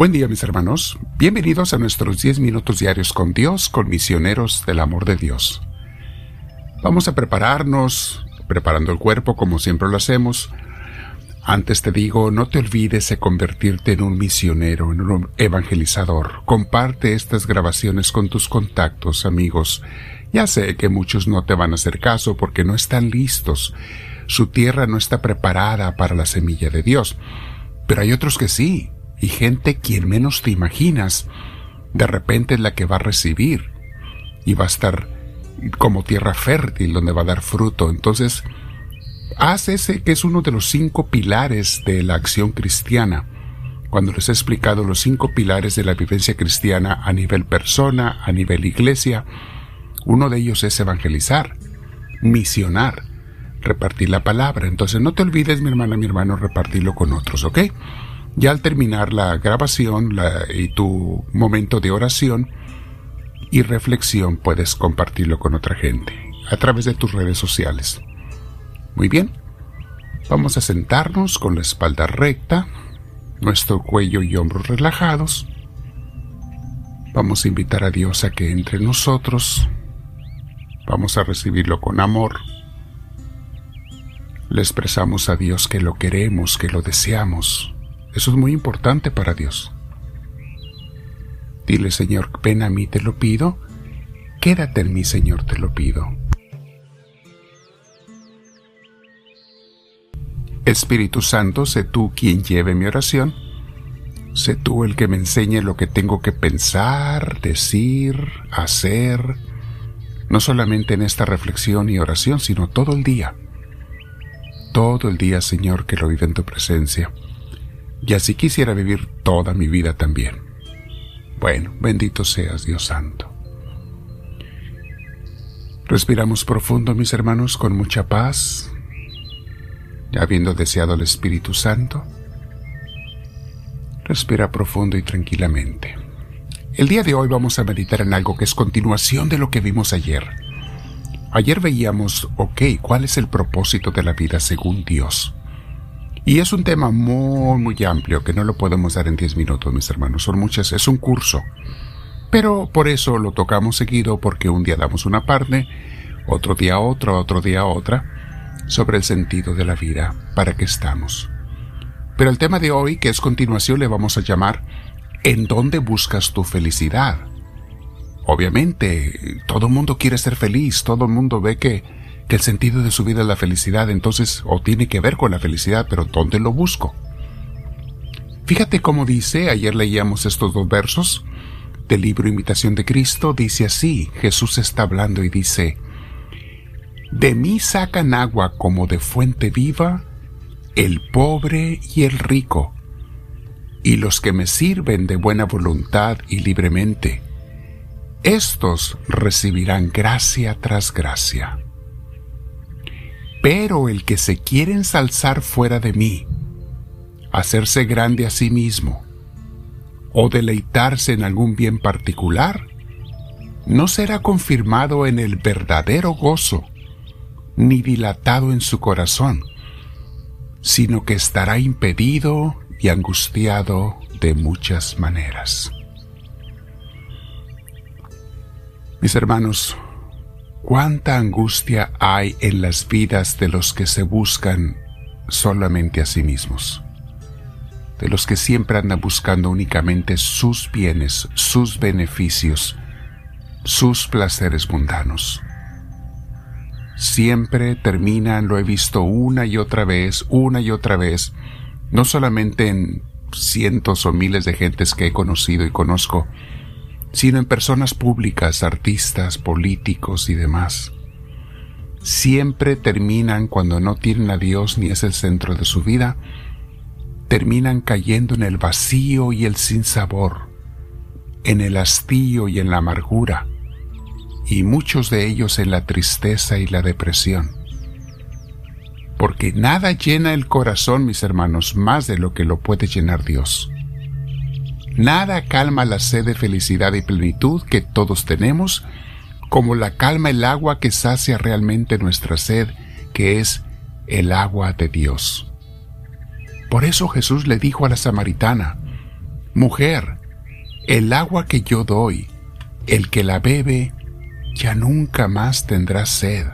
Buen día mis hermanos, bienvenidos a nuestros 10 minutos diarios con Dios, con misioneros del amor de Dios. Vamos a prepararnos, preparando el cuerpo como siempre lo hacemos. Antes te digo, no te olvides de convertirte en un misionero, en un evangelizador. Comparte estas grabaciones con tus contactos, amigos. Ya sé que muchos no te van a hacer caso porque no están listos. Su tierra no está preparada para la semilla de Dios. Pero hay otros que sí y gente quien menos te imaginas, de repente es la que va a recibir y va a estar como tierra fértil donde va a dar fruto. Entonces, haz ese que es uno de los cinco pilares de la acción cristiana. Cuando les he explicado los cinco pilares de la vivencia cristiana a nivel persona, a nivel iglesia, uno de ellos es evangelizar, misionar, repartir la palabra. Entonces no te olvides, mi hermana, mi hermano, repartirlo con otros, ¿ok? Ya al terminar la grabación y tu momento de oración y reflexión puedes compartirlo con otra gente a través de tus redes sociales. Muy bien, vamos a sentarnos con la espalda recta, nuestro cuello y hombros relajados. Vamos a invitar a Dios a que entre nosotros. Vamos a recibirlo con amor. Le expresamos a Dios que lo queremos, que lo deseamos eso es muy importante para Dios. Dile, Señor, ven a mí, te lo pido. Quédate en mí, Señor, te lo pido. Espíritu Santo, sé tú quien lleve mi oración. Sé tú el que me enseñe lo que tengo que pensar, decir, hacer, no solamente en esta reflexión y oración, sino todo el día. Todo el día, Señor, que lo vive en tu presencia y así quisiera vivir toda mi vida también. Bueno, bendito seas Dios Santo. Respiramos profundo, mis hermanos, con mucha paz, habiendo deseado el Espíritu Santo. Respira profundo y tranquilamente. El día de hoy vamos a meditar en algo que es continuación de lo que vimos ayer. Ayer veíamos, ok, ¿cuál es el propósito de la vida según Dios? Y es un tema muy, muy amplio que no lo podemos dar en 10 minutos, mis hermanos. Son muchas, es un curso. Pero por eso lo tocamos seguido porque un día damos una parte, otro día otra, otro día otra, sobre el sentido de la vida, para qué estamos. Pero el tema de hoy, que es continuación, le vamos a llamar ¿En dónde buscas tu felicidad? Obviamente, todo el mundo quiere ser feliz, todo el mundo ve que que el sentido de su vida es la felicidad, entonces, o tiene que ver con la felicidad, pero ¿dónde lo busco? Fíjate cómo dice, ayer leíamos estos dos versos del libro Imitación de Cristo, dice así, Jesús está hablando y dice, De mí sacan agua como de fuente viva el pobre y el rico, y los que me sirven de buena voluntad y libremente, estos recibirán gracia tras gracia. Pero el que se quiere ensalzar fuera de mí, hacerse grande a sí mismo, o deleitarse en algún bien particular, no será confirmado en el verdadero gozo, ni dilatado en su corazón, sino que estará impedido y angustiado de muchas maneras. Mis hermanos, ¿Cuánta angustia hay en las vidas de los que se buscan solamente a sí mismos? De los que siempre andan buscando únicamente sus bienes, sus beneficios, sus placeres mundanos. Siempre terminan, lo he visto una y otra vez, una y otra vez, no solamente en cientos o miles de gentes que he conocido y conozco, sino en personas públicas, artistas, políticos y demás. Siempre terminan cuando no tienen a Dios ni es el centro de su vida, terminan cayendo en el vacío y el sinsabor, en el hastío y en la amargura, y muchos de ellos en la tristeza y la depresión. Porque nada llena el corazón, mis hermanos, más de lo que lo puede llenar Dios. Nada calma la sed de felicidad y plenitud que todos tenemos, como la calma el agua que sacia realmente nuestra sed, que es el agua de Dios. Por eso Jesús le dijo a la samaritana, Mujer, el agua que yo doy, el que la bebe, ya nunca más tendrá sed.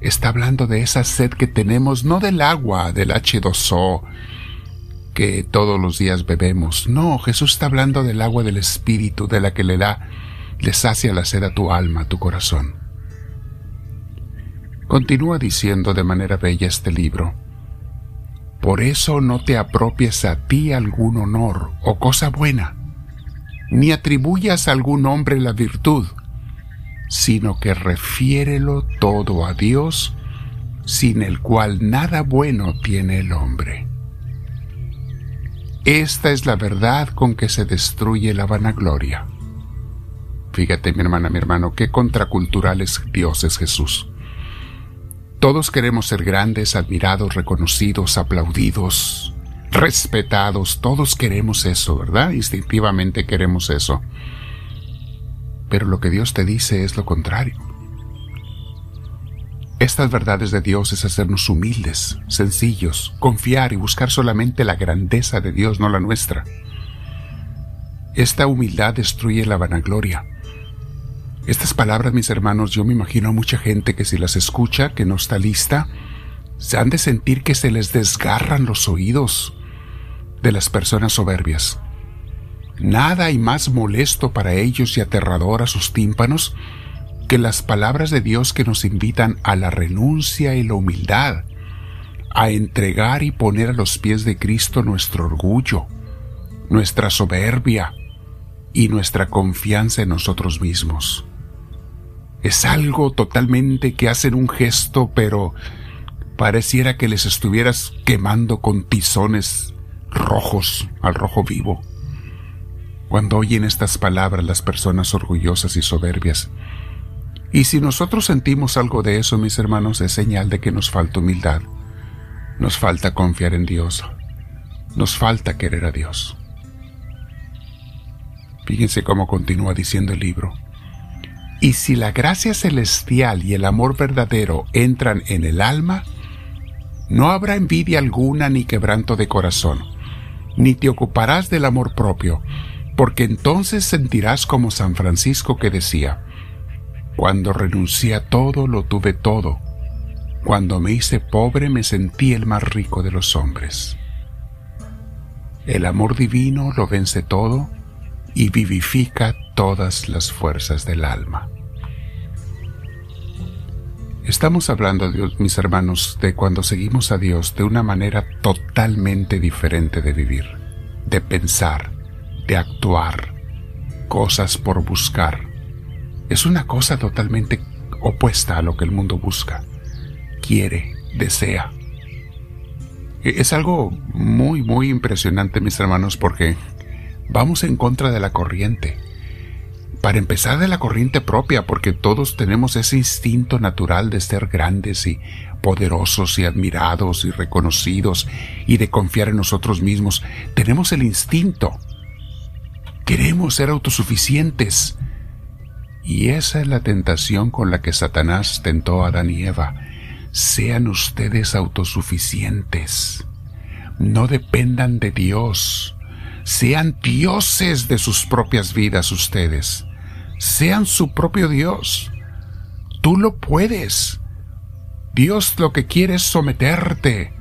Está hablando de esa sed que tenemos, no del agua, del H2O, que todos los días bebemos. No, Jesús está hablando del agua del Espíritu, de la que le da, le sacia la sed a tu alma, a tu corazón. Continúa diciendo de manera bella este libro. Por eso no te apropies a ti algún honor o cosa buena, ni atribuyas a algún hombre la virtud, sino que refiérelo todo a Dios, sin el cual nada bueno tiene el hombre. Esta es la verdad con que se destruye la vanagloria. Fíjate, mi hermana, mi hermano, qué contracultural es Dios es Jesús. Todos queremos ser grandes, admirados, reconocidos, aplaudidos, respetados. Todos queremos eso, ¿verdad? Instintivamente queremos eso. Pero lo que Dios te dice es lo contrario. Estas verdades de Dios es hacernos humildes, sencillos, confiar y buscar solamente la grandeza de Dios, no la nuestra. Esta humildad destruye la vanagloria. Estas palabras, mis hermanos, yo me imagino a mucha gente que si las escucha, que no está lista, se han de sentir que se les desgarran los oídos de las personas soberbias. Nada hay más molesto para ellos y aterrador a sus tímpanos que las palabras de Dios que nos invitan a la renuncia y la humildad, a entregar y poner a los pies de Cristo nuestro orgullo, nuestra soberbia y nuestra confianza en nosotros mismos. Es algo totalmente que hacen un gesto, pero pareciera que les estuvieras quemando con tizones rojos al rojo vivo. Cuando oyen estas palabras las personas orgullosas y soberbias. Y si nosotros sentimos algo de eso, mis hermanos, es señal de que nos falta humildad. Nos falta confiar en Dios. Nos falta querer a Dios. Fíjense cómo continúa diciendo el libro. Y si la gracia celestial y el amor verdadero entran en el alma, no habrá envidia alguna ni quebranto de corazón, ni te ocuparás del amor propio, porque entonces sentirás como San Francisco que decía, cuando renuncié a todo lo tuve todo, cuando me hice pobre me sentí el más rico de los hombres. El amor divino lo vence todo y vivifica todas las fuerzas del alma. Estamos hablando, mis hermanos, de cuando seguimos a Dios de una manera totalmente diferente de vivir, de pensar, de actuar, cosas por buscar. Es una cosa totalmente opuesta a lo que el mundo busca, quiere, desea. E, es algo muy, muy impresionante, mis hermanos, porque vamos en contra de la corriente para empezar de la corriente propia, porque todos tenemos ese instinto natural de ser grandes y poderosos y admirados y reconocidos y de confiar en nosotros mismos. Tenemos el instinto. Queremos ser autosuficientes. Y esa es la tentación con la que Satanás tentó a Adán y Eva. Sean ustedes autosuficientes. No dependan de Dios. Sean dioses de sus propias vidas ustedes sean su propio Dios. Tú lo puedes. Dios lo que quiere es someterte.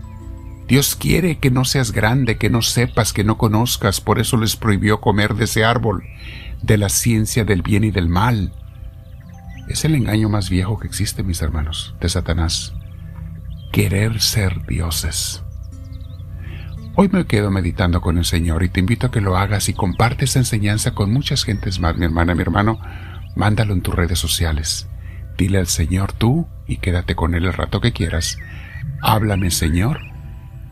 Dios quiere que no seas grande, que no sepas, que no conozcas, por eso les prohibió comer de ese árbol, de la ciencia del bien y del mal. Es el engaño más viejo que existe, mis hermanos, de Satanás. Querer ser dioses. Hoy me quedo meditando con el Señor y te invito a que lo hagas y compartes esa enseñanza con muchas gentes más, mi hermana, mi hermano. Mándalo en tus redes sociales. Dile al Señor tú y quédate con Él el rato que quieras. Háblame, Señor,